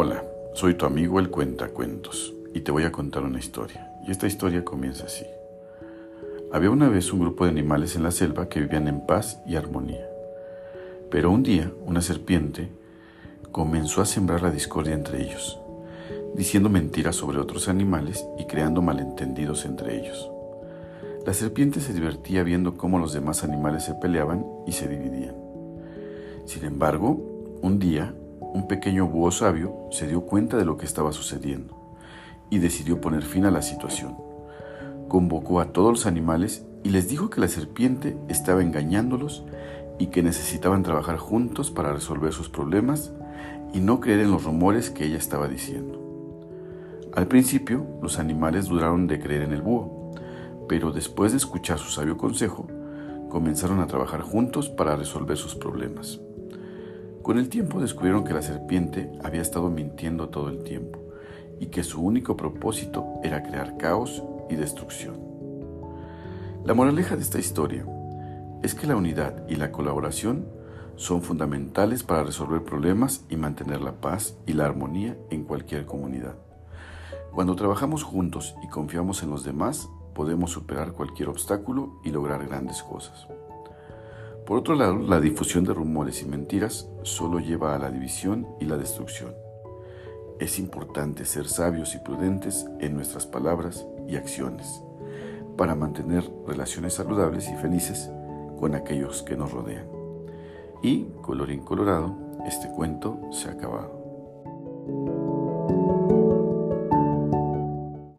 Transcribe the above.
Hola, soy tu amigo el Cuentacuentos y te voy a contar una historia. Y esta historia comienza así. Había una vez un grupo de animales en la selva que vivían en paz y armonía. Pero un día una serpiente comenzó a sembrar la discordia entre ellos, diciendo mentiras sobre otros animales y creando malentendidos entre ellos. La serpiente se divertía viendo cómo los demás animales se peleaban y se dividían. Sin embargo, un día, un pequeño búho sabio se dio cuenta de lo que estaba sucediendo y decidió poner fin a la situación. Convocó a todos los animales y les dijo que la serpiente estaba engañándolos y que necesitaban trabajar juntos para resolver sus problemas y no creer en los rumores que ella estaba diciendo. Al principio, los animales dudaron de creer en el búho, pero después de escuchar su sabio consejo, comenzaron a trabajar juntos para resolver sus problemas. Con el tiempo descubrieron que la serpiente había estado mintiendo todo el tiempo y que su único propósito era crear caos y destrucción. La moraleja de esta historia es que la unidad y la colaboración son fundamentales para resolver problemas y mantener la paz y la armonía en cualquier comunidad. Cuando trabajamos juntos y confiamos en los demás, podemos superar cualquier obstáculo y lograr grandes cosas. Por otro lado, la difusión de rumores y mentiras solo lleva a la división y la destrucción. Es importante ser sabios y prudentes en nuestras palabras y acciones para mantener relaciones saludables y felices con aquellos que nos rodean. Y, colorín colorado, este cuento se ha acabado.